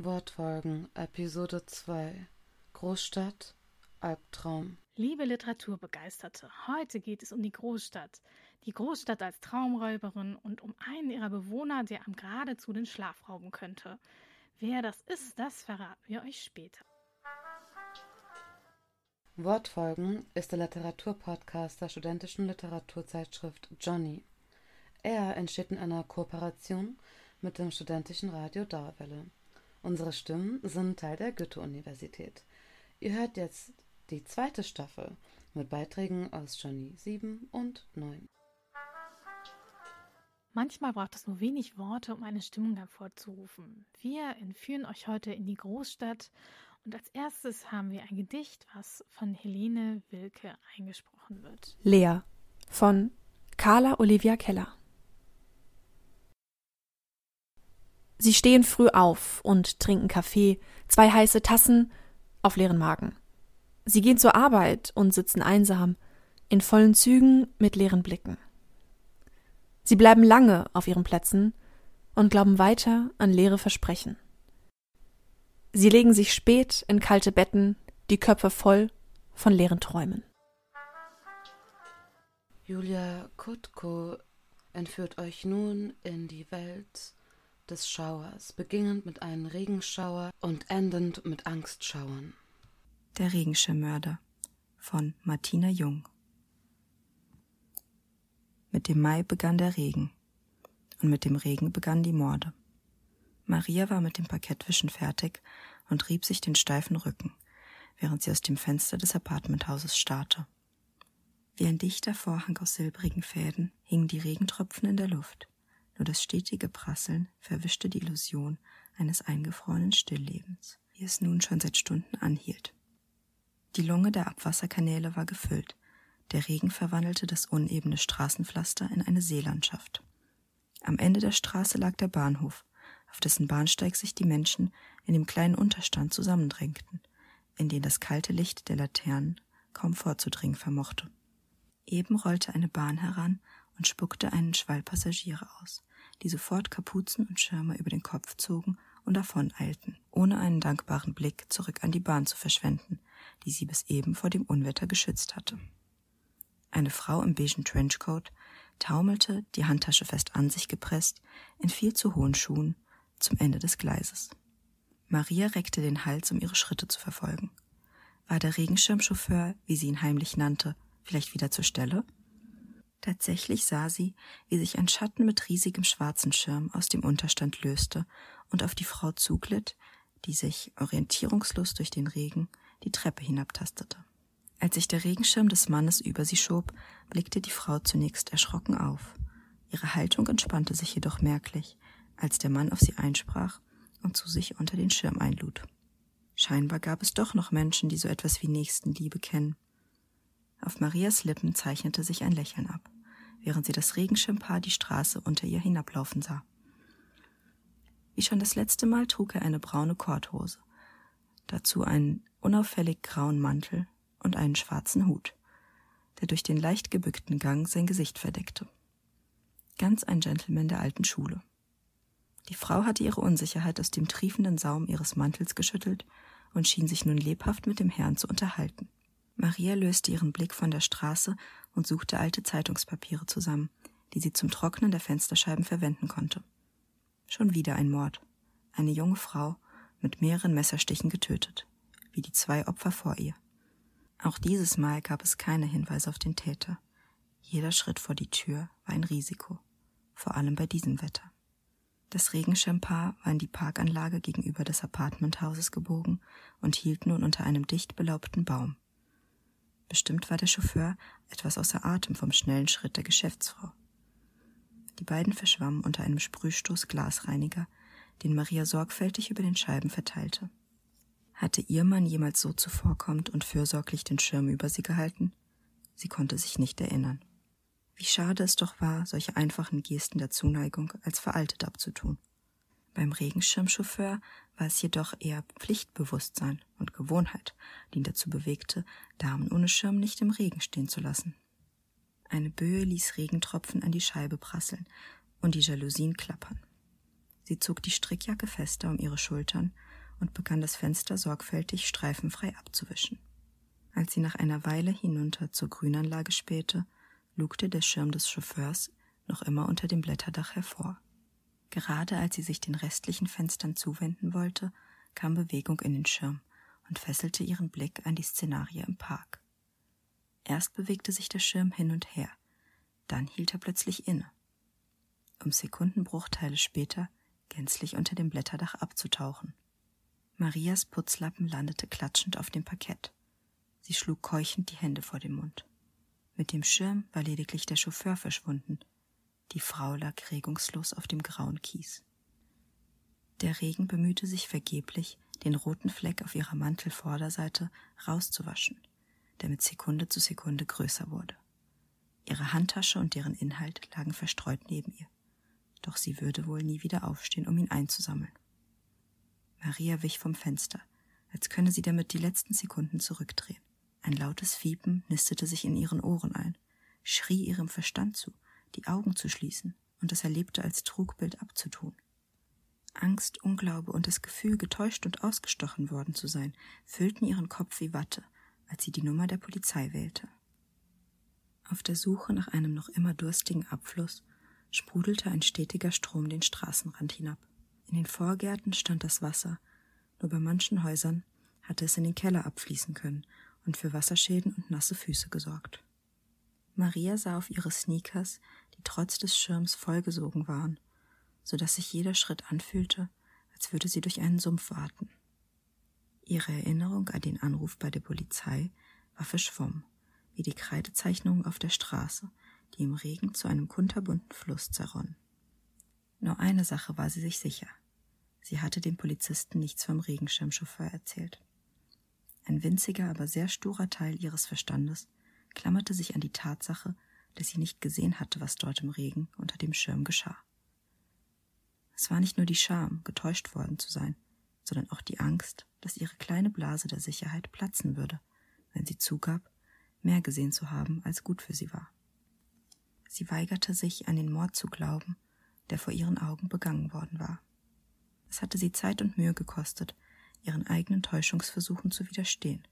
Wortfolgen Episode 2 Großstadt Albtraum Liebe Literaturbegeisterte, heute geht es um die Großstadt. Die Großstadt als Traumräuberin und um einen ihrer Bewohner, der am geradezu den Schlaf rauben könnte. Wer das ist, das verraten wir euch später. Wortfolgen ist der Literaturpodcast der studentischen Literaturzeitschrift Johnny. Er entsteht in einer Kooperation mit dem studentischen Radio Dauerwelle. Unsere Stimmen sind Teil der Goethe-Universität. Ihr hört jetzt die zweite Staffel mit Beiträgen aus Johnny 7 und 9. Manchmal braucht es nur wenig Worte, um eine Stimmung hervorzurufen. Wir entführen euch heute in die Großstadt und als erstes haben wir ein Gedicht, was von Helene Wilke eingesprochen wird. Lea von Carla Olivia Keller. Sie stehen früh auf und trinken Kaffee, zwei heiße Tassen auf leeren Magen. Sie gehen zur Arbeit und sitzen einsam, in vollen Zügen mit leeren Blicken. Sie bleiben lange auf ihren Plätzen und glauben weiter an leere Versprechen. Sie legen sich spät in kalte Betten, die Köpfe voll von leeren Träumen. Julia Kutko entführt euch nun in die Welt des Schauers, beginnend mit einem Regenschauer und endend mit Angstschauern. Der Regenschirmmörder von Martina Jung. Mit dem Mai begann der Regen und mit dem Regen begannen die Morde. Maria war mit dem Parkettwischen fertig und rieb sich den steifen Rücken, während sie aus dem Fenster des Apartmenthauses starrte. Wie ein dichter Vorhang aus silbrigen Fäden hingen die Regentropfen in der Luft nur das stetige Prasseln verwischte die Illusion eines eingefrorenen Stilllebens, wie es nun schon seit Stunden anhielt. Die Lunge der Abwasserkanäle war gefüllt, der Regen verwandelte das unebene Straßenpflaster in eine Seelandschaft. Am Ende der Straße lag der Bahnhof, auf dessen Bahnsteig sich die Menschen in dem kleinen Unterstand zusammendrängten, in den das kalte Licht der Laternen kaum vorzudringen vermochte. Eben rollte eine Bahn heran und spuckte einen Schwall Passagiere aus die sofort Kapuzen und Schirme über den Kopf zogen und davoneilten, ohne einen dankbaren Blick zurück an die Bahn zu verschwenden, die sie bis eben vor dem Unwetter geschützt hatte. Eine Frau im beigen Trenchcoat taumelte, die Handtasche fest an sich gepresst, in viel zu hohen Schuhen, zum Ende des Gleises. Maria reckte den Hals, um ihre Schritte zu verfolgen. War der Regenschirmchauffeur, wie sie ihn heimlich nannte, vielleicht wieder zur Stelle? Tatsächlich sah sie, wie sich ein Schatten mit riesigem schwarzen Schirm aus dem Unterstand löste und auf die Frau zuglitt, die sich, orientierungslos durch den Regen, die Treppe hinabtastete. Als sich der Regenschirm des Mannes über sie schob, blickte die Frau zunächst erschrocken auf. Ihre Haltung entspannte sich jedoch merklich, als der Mann auf sie einsprach und zu sich unter den Schirm einlud. Scheinbar gab es doch noch Menschen, die so etwas wie Nächstenliebe kennen. Auf Marias Lippen zeichnete sich ein Lächeln ab, während sie das Regenschirmpaar die Straße unter ihr hinablaufen sah. Wie schon das letzte Mal trug er eine braune Korthose, dazu einen unauffällig grauen Mantel und einen schwarzen Hut, der durch den leicht gebückten Gang sein Gesicht verdeckte. Ganz ein Gentleman der alten Schule. Die Frau hatte ihre Unsicherheit aus dem triefenden Saum ihres Mantels geschüttelt und schien sich nun lebhaft mit dem Herrn zu unterhalten. Maria löste ihren Blick von der Straße und suchte alte Zeitungspapiere zusammen, die sie zum Trocknen der Fensterscheiben verwenden konnte. Schon wieder ein Mord. Eine junge Frau mit mehreren Messerstichen getötet, wie die zwei Opfer vor ihr. Auch dieses Mal gab es keine Hinweise auf den Täter. Jeder Schritt vor die Tür war ein Risiko, vor allem bei diesem Wetter. Das Regenschirmpaar war in die Parkanlage gegenüber des Apartmenthauses gebogen und hielt nun unter einem dicht belaubten Baum. Bestimmt war der Chauffeur etwas außer Atem vom schnellen Schritt der Geschäftsfrau. Die beiden verschwammen unter einem Sprühstoß Glasreiniger, den Maria sorgfältig über den Scheiben verteilte. Hatte ihr Mann jemals so zuvorkommend und fürsorglich den Schirm über sie gehalten? Sie konnte sich nicht erinnern. Wie schade es doch war, solche einfachen Gesten der Zuneigung als veraltet abzutun. Beim Regenschirmchauffeur war es jedoch eher Pflichtbewusstsein und Gewohnheit, die ihn dazu bewegte, Damen ohne Schirm nicht im Regen stehen zu lassen. Eine Böe ließ Regentropfen an die Scheibe prasseln und die Jalousien klappern. Sie zog die Strickjacke fester um ihre Schultern und begann das Fenster sorgfältig streifenfrei abzuwischen. Als sie nach einer Weile hinunter zur Grünanlage spähte, lugte der Schirm des Chauffeurs noch immer unter dem Blätterdach hervor. Gerade als sie sich den restlichen Fenstern zuwenden wollte, kam Bewegung in den Schirm und fesselte ihren Blick an die Szenarie im Park. Erst bewegte sich der Schirm hin und her, dann hielt er plötzlich inne. Um Sekundenbruchteile später gänzlich unter dem Blätterdach abzutauchen. Marias Putzlappen landete klatschend auf dem Parkett. Sie schlug keuchend die Hände vor den Mund. Mit dem Schirm war lediglich der Chauffeur verschwunden. Die Frau lag regungslos auf dem grauen Kies. Der Regen bemühte sich vergeblich, den roten Fleck auf ihrer Mantelvorderseite rauszuwaschen, der mit Sekunde zu Sekunde größer wurde. Ihre Handtasche und deren Inhalt lagen verstreut neben ihr, doch sie würde wohl nie wieder aufstehen, um ihn einzusammeln. Maria wich vom Fenster, als könne sie damit die letzten Sekunden zurückdrehen. Ein lautes Fiepen nistete sich in ihren Ohren ein, schrie ihrem Verstand zu, die Augen zu schließen und das Erlebte als Trugbild abzutun. Angst, Unglaube und das Gefühl, getäuscht und ausgestochen worden zu sein, füllten ihren Kopf wie Watte, als sie die Nummer der Polizei wählte. Auf der Suche nach einem noch immer durstigen Abfluss sprudelte ein stetiger Strom den Straßenrand hinab. In den Vorgärten stand das Wasser, nur bei manchen Häusern hatte es in den Keller abfließen können und für Wasserschäden und nasse Füße gesorgt. Maria sah auf ihre Sneakers, die trotz des Schirms vollgesogen waren, so dass sich jeder Schritt anfühlte, als würde sie durch einen Sumpf warten. Ihre Erinnerung an den Anruf bei der Polizei war verschwommen, wie die Kreidezeichnungen auf der Straße, die im Regen zu einem kunterbunten Fluss zerronnen. Nur eine Sache war sie sich sicher. Sie hatte dem Polizisten nichts vom Regenschirmchauffeur erzählt. Ein winziger, aber sehr sturer Teil ihres Verstandes klammerte sich an die Tatsache, dass sie nicht gesehen hatte, was dort im Regen unter dem Schirm geschah. Es war nicht nur die Scham, getäuscht worden zu sein, sondern auch die Angst, dass ihre kleine Blase der Sicherheit platzen würde, wenn sie zugab, mehr gesehen zu haben, als gut für sie war. Sie weigerte sich, an den Mord zu glauben, der vor ihren Augen begangen worden war. Es hatte sie Zeit und Mühe gekostet, ihren eigenen Täuschungsversuchen zu widerstehen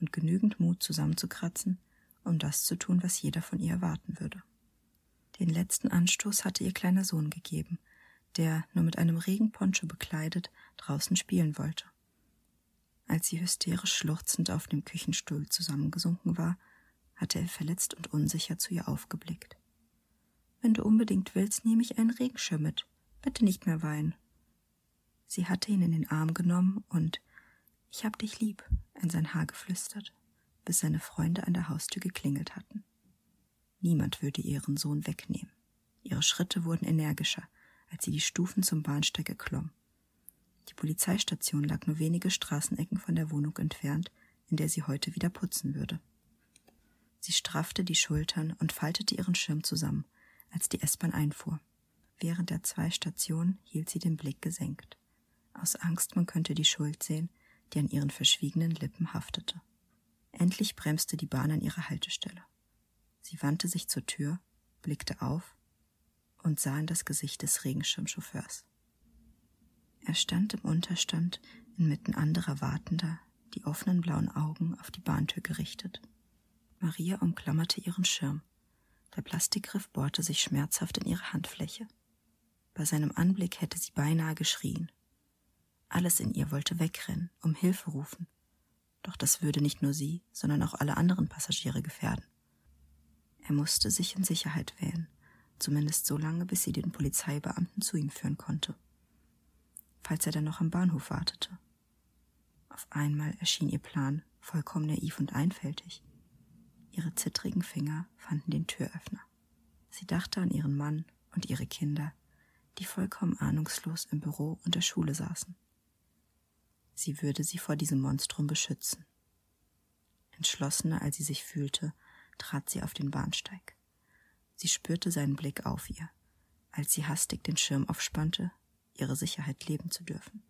und genügend Mut zusammenzukratzen, um das zu tun, was jeder von ihr erwarten würde. Den letzten Anstoß hatte ihr kleiner Sohn gegeben, der, nur mit einem Regenponcho bekleidet, draußen spielen wollte. Als sie hysterisch schluchzend auf dem Küchenstuhl zusammengesunken war, hatte er verletzt und unsicher zu ihr aufgeblickt. Wenn du unbedingt willst, nehme ich einen Regenschirm mit. Bitte nicht mehr weinen. Sie hatte ihn in den Arm genommen und Ich hab dich lieb in sein Haar geflüstert, bis seine Freunde an der Haustür geklingelt hatten. Niemand würde ihren Sohn wegnehmen. Ihre Schritte wurden energischer, als sie die Stufen zum Bahnsteig erklomm. Die Polizeistation lag nur wenige Straßenecken von der Wohnung entfernt, in der sie heute wieder putzen würde. Sie straffte die Schultern und faltete ihren Schirm zusammen, als die S-Bahn einfuhr. Während der zwei Stationen hielt sie den Blick gesenkt. Aus Angst, man könnte die Schuld sehen, die an ihren verschwiegenen Lippen haftete. Endlich bremste die Bahn an ihrer Haltestelle. Sie wandte sich zur Tür, blickte auf und sah in das Gesicht des Regenschirmchauffeurs. Er stand im Unterstand inmitten anderer Wartender, die offenen blauen Augen auf die Bahntür gerichtet. Maria umklammerte ihren Schirm der Plastikgriff bohrte sich schmerzhaft in ihre Handfläche. Bei seinem Anblick hätte sie beinahe geschrien. Alles in ihr wollte wegrennen, um Hilfe rufen. Doch das würde nicht nur sie, sondern auch alle anderen Passagiere gefährden. Er musste sich in Sicherheit wählen, zumindest so lange, bis sie den Polizeibeamten zu ihm führen konnte. Falls er dann noch am Bahnhof wartete. Auf einmal erschien ihr Plan vollkommen naiv und einfältig. Ihre zittrigen Finger fanden den Türöffner. Sie dachte an ihren Mann und ihre Kinder, die vollkommen ahnungslos im Büro und der Schule saßen. Sie würde sie vor diesem Monstrum beschützen. Entschlossener als sie sich fühlte, trat sie auf den Bahnsteig. Sie spürte seinen Blick auf ihr, als sie hastig den Schirm aufspannte, ihre Sicherheit leben zu dürfen.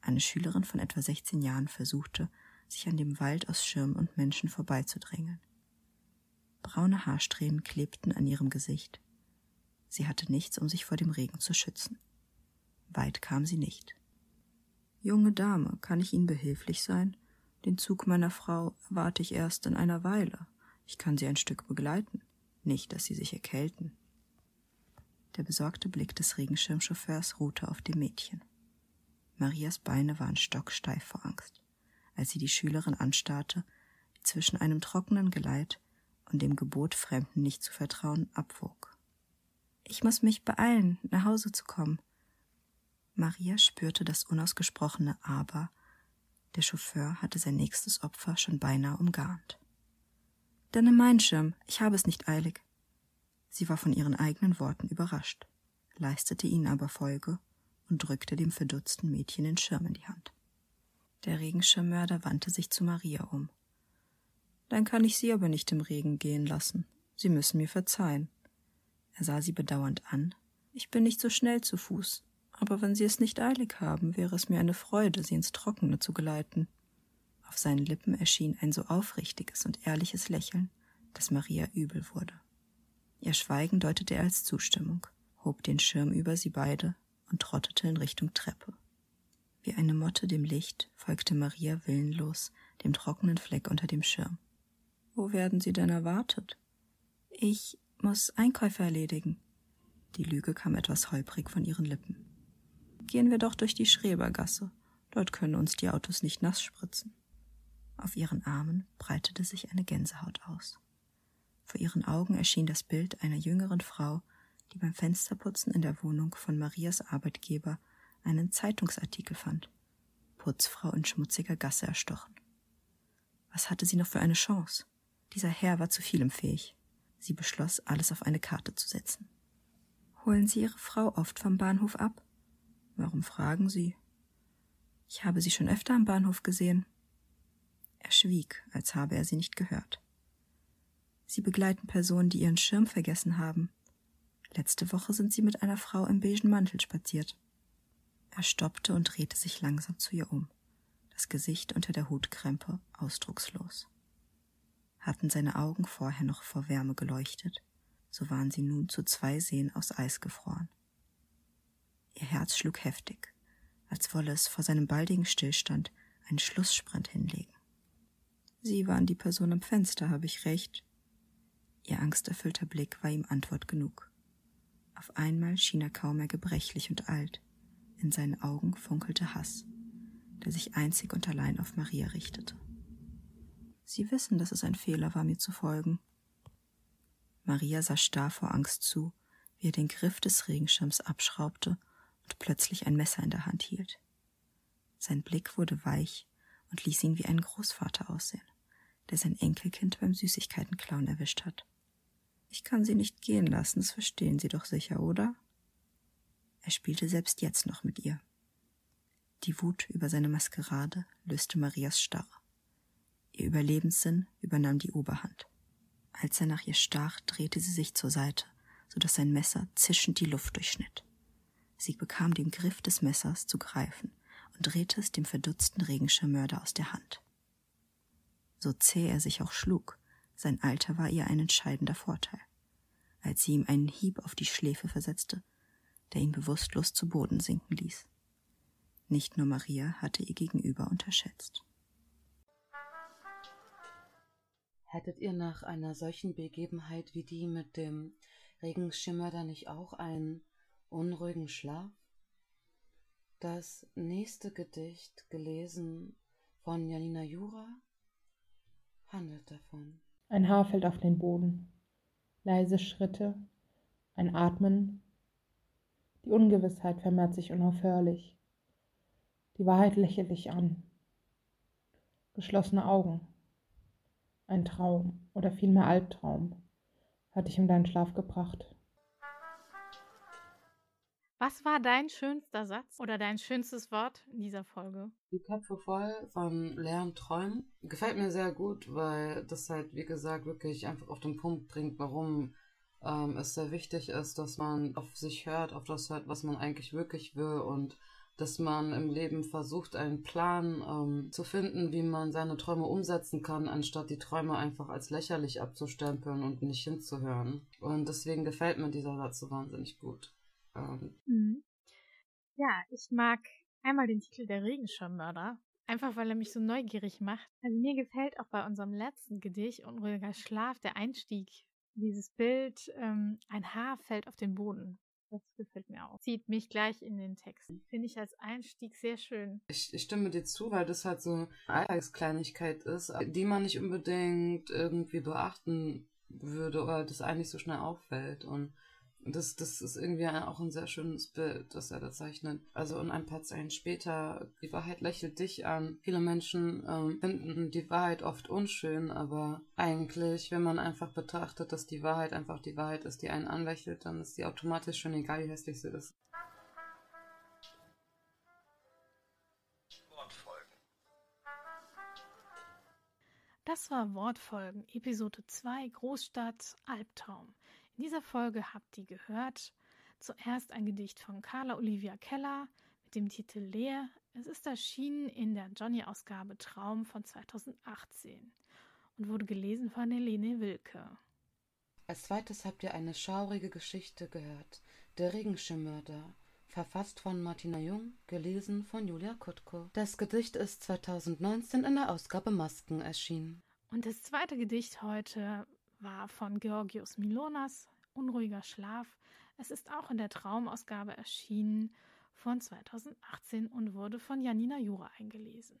Eine Schülerin von etwa 16 Jahren versuchte, sich an dem Wald aus Schirm und Menschen vorbeizudrängeln. Braune Haarsträhnen klebten an ihrem Gesicht. Sie hatte nichts, um sich vor dem Regen zu schützen. Weit kam sie nicht. Junge Dame, kann ich Ihnen behilflich sein? Den Zug meiner Frau erwarte ich erst in einer Weile. Ich kann Sie ein Stück begleiten. Nicht, dass Sie sich erkälten. Der besorgte Blick des Regenschirmchauffeurs ruhte auf dem Mädchen. Marias Beine waren stocksteif vor Angst, als sie die Schülerin anstarrte, die zwischen einem trockenen Geleit und dem Gebot, Fremden nicht zu vertrauen, abwog. Ich muss mich beeilen, nach Hause zu kommen. Maria spürte das unausgesprochene Aber. Der Chauffeur hatte sein nächstes Opfer schon beinahe umgarnt. Dann nimm meinen Schirm, ich habe es nicht eilig. Sie war von ihren eigenen Worten überrascht, leistete ihnen aber Folge und drückte dem verdutzten Mädchen den Schirm in die Hand. Der Regenschirmmörder wandte sich zu Maria um. Dann kann ich Sie aber nicht im Regen gehen lassen. Sie müssen mir verzeihen. Er sah sie bedauernd an. Ich bin nicht so schnell zu Fuß, aber wenn Sie es nicht eilig haben, wäre es mir eine Freude, Sie ins Trockene zu geleiten. Auf seinen Lippen erschien ein so aufrichtiges und ehrliches Lächeln, dass Maria übel wurde. Ihr Schweigen deutete er als Zustimmung, hob den Schirm über sie beide und trottete in Richtung Treppe. Wie eine Motte dem Licht folgte Maria willenlos dem trockenen Fleck unter dem Schirm. Wo werden Sie denn erwartet? Ich muss Einkäufe erledigen. Die Lüge kam etwas holprig von ihren Lippen. Gehen wir doch durch die Schrebergasse. Dort können uns die Autos nicht nass spritzen. Auf ihren Armen breitete sich eine Gänsehaut aus. Vor ihren Augen erschien das Bild einer jüngeren Frau, die beim Fensterputzen in der Wohnung von Marias Arbeitgeber einen Zeitungsartikel fand. Putzfrau in schmutziger Gasse erstochen. Was hatte sie noch für eine Chance? Dieser Herr war zu vielem fähig. Sie beschloss, alles auf eine Karte zu setzen. Holen Sie Ihre Frau oft vom Bahnhof ab? Warum fragen Sie? Ich habe sie schon öfter am Bahnhof gesehen. Er schwieg, als habe er sie nicht gehört. Sie begleiten Personen, die ihren Schirm vergessen haben. Letzte Woche sind sie mit einer Frau im beigen Mantel spaziert. Er stoppte und drehte sich langsam zu ihr um, das Gesicht unter der Hutkrempe ausdruckslos. Hatten seine Augen vorher noch vor Wärme geleuchtet, so waren sie nun zu zwei Seen aus Eis gefroren. Ihr Herz schlug heftig, als wolle es vor seinem baldigen Stillstand einen Schlusssprint hinlegen. Sie waren die Person am Fenster, habe ich recht? Ihr angsterfüllter Blick war ihm Antwort genug. Auf einmal schien er kaum mehr gebrechlich und alt. In seinen Augen funkelte Hass, der sich einzig und allein auf Maria richtete. Sie wissen, dass es ein Fehler war, mir zu folgen. Maria sah starr vor Angst zu, wie er den Griff des Regenschirms abschraubte und plötzlich ein Messer in der Hand hielt. Sein Blick wurde weich und ließ ihn wie ein Großvater aussehen, der sein Enkelkind beim Süßigkeitenklauen erwischt hat. Ich kann sie nicht gehen lassen, das verstehen Sie doch sicher, oder? Er spielte selbst jetzt noch mit ihr. Die Wut über seine Maskerade löste Marias Starre. Ihr Überlebenssinn übernahm die Oberhand. Als er nach ihr stach, drehte sie sich zur Seite, so dass sein Messer zischend die Luft durchschnitt. Sie bekam den Griff des Messers zu greifen und drehte es dem verdutzten Regenschirmmörder aus der Hand. So zäh er sich auch schlug, sein Alter war ihr ein entscheidender Vorteil. Als sie ihm einen Hieb auf die Schläfe versetzte, der ihn bewusstlos zu Boden sinken ließ. Nicht nur Maria hatte ihr gegenüber unterschätzt. Hättet ihr nach einer solchen Begebenheit wie die mit dem Regenschimmer dann nicht auch einen unruhigen Schlaf? Das nächste Gedicht, gelesen von Janina Jura, handelt davon. Ein Haar fällt auf den Boden. Leise Schritte, ein Atmen. Die Ungewissheit vermehrt sich unaufhörlich. Die Wahrheit lächelt dich an. Geschlossene Augen. Ein Traum oder vielmehr Albtraum hat dich um deinen Schlaf gebracht. Was war dein schönster Satz oder dein schönstes Wort in dieser Folge? Die Köpfe voll von leeren Träumen. Gefällt mir sehr gut, weil das halt, wie gesagt, wirklich einfach auf den Punkt bringt, warum ähm, es sehr wichtig ist, dass man auf sich hört, auf das hört, was man eigentlich wirklich will und dass man im Leben versucht, einen Plan ähm, zu finden, wie man seine Träume umsetzen kann, anstatt die Träume einfach als lächerlich abzustempeln und nicht hinzuhören. Und deswegen gefällt mir dieser Satz so wahnsinnig gut. Ähm, mhm. Ja, ich mag Einmal den Titel Der Regenschirmmörder, einfach weil er mich so neugierig macht. Also mir gefällt auch bei unserem letzten Gedicht Unruhiger Schlaf der Einstieg. Dieses Bild, ähm, ein Haar fällt auf den Boden. Das gefällt mir auch. Zieht mich gleich in den Text. Finde ich als Einstieg sehr schön. Ich, ich stimme dir zu, weil das halt so eine Alltagskleinigkeit ist, die man nicht unbedingt irgendwie beachten würde oder das eigentlich so schnell auffällt. Und das, das ist irgendwie auch ein sehr schönes Bild, das er da zeichnet. Also in ein paar Zeilen später, die Wahrheit lächelt dich an. Viele Menschen ähm, finden die Wahrheit oft unschön, aber eigentlich, wenn man einfach betrachtet, dass die Wahrheit einfach die Wahrheit ist, die einen anlächelt, dann ist die automatisch schon egal, wie hässlich sie ist. Das war Wortfolgen, Episode 2 Großstadt Albtraum. In dieser Folge habt ihr gehört zuerst ein Gedicht von Carla Olivia Keller mit dem Titel Leer. Es ist erschienen in der Johnny-Ausgabe Traum von 2018 und wurde gelesen von Helene Wilke. Als zweites habt ihr eine schaurige Geschichte gehört, Der Regenschirmmörder, verfasst von Martina Jung, gelesen von Julia Kutko. Das Gedicht ist 2019 in der Ausgabe Masken erschienen. Und das zweite Gedicht heute war von Georgios Milonas, Unruhiger Schlaf. Es ist auch in der Traumausgabe erschienen von 2018 und wurde von Janina Jura eingelesen.